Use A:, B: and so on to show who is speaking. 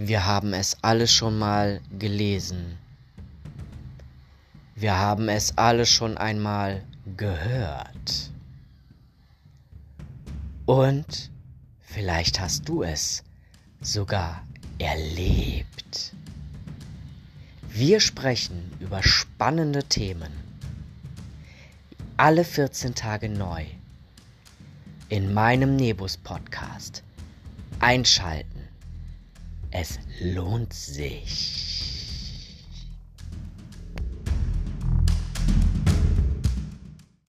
A: Wir haben es alle schon mal gelesen. Wir haben es alle schon einmal gehört. Und vielleicht hast du es sogar erlebt. Wir sprechen über spannende Themen. Alle 14 Tage neu. In meinem Nebus Podcast. Einschalten. Es lohnt sich.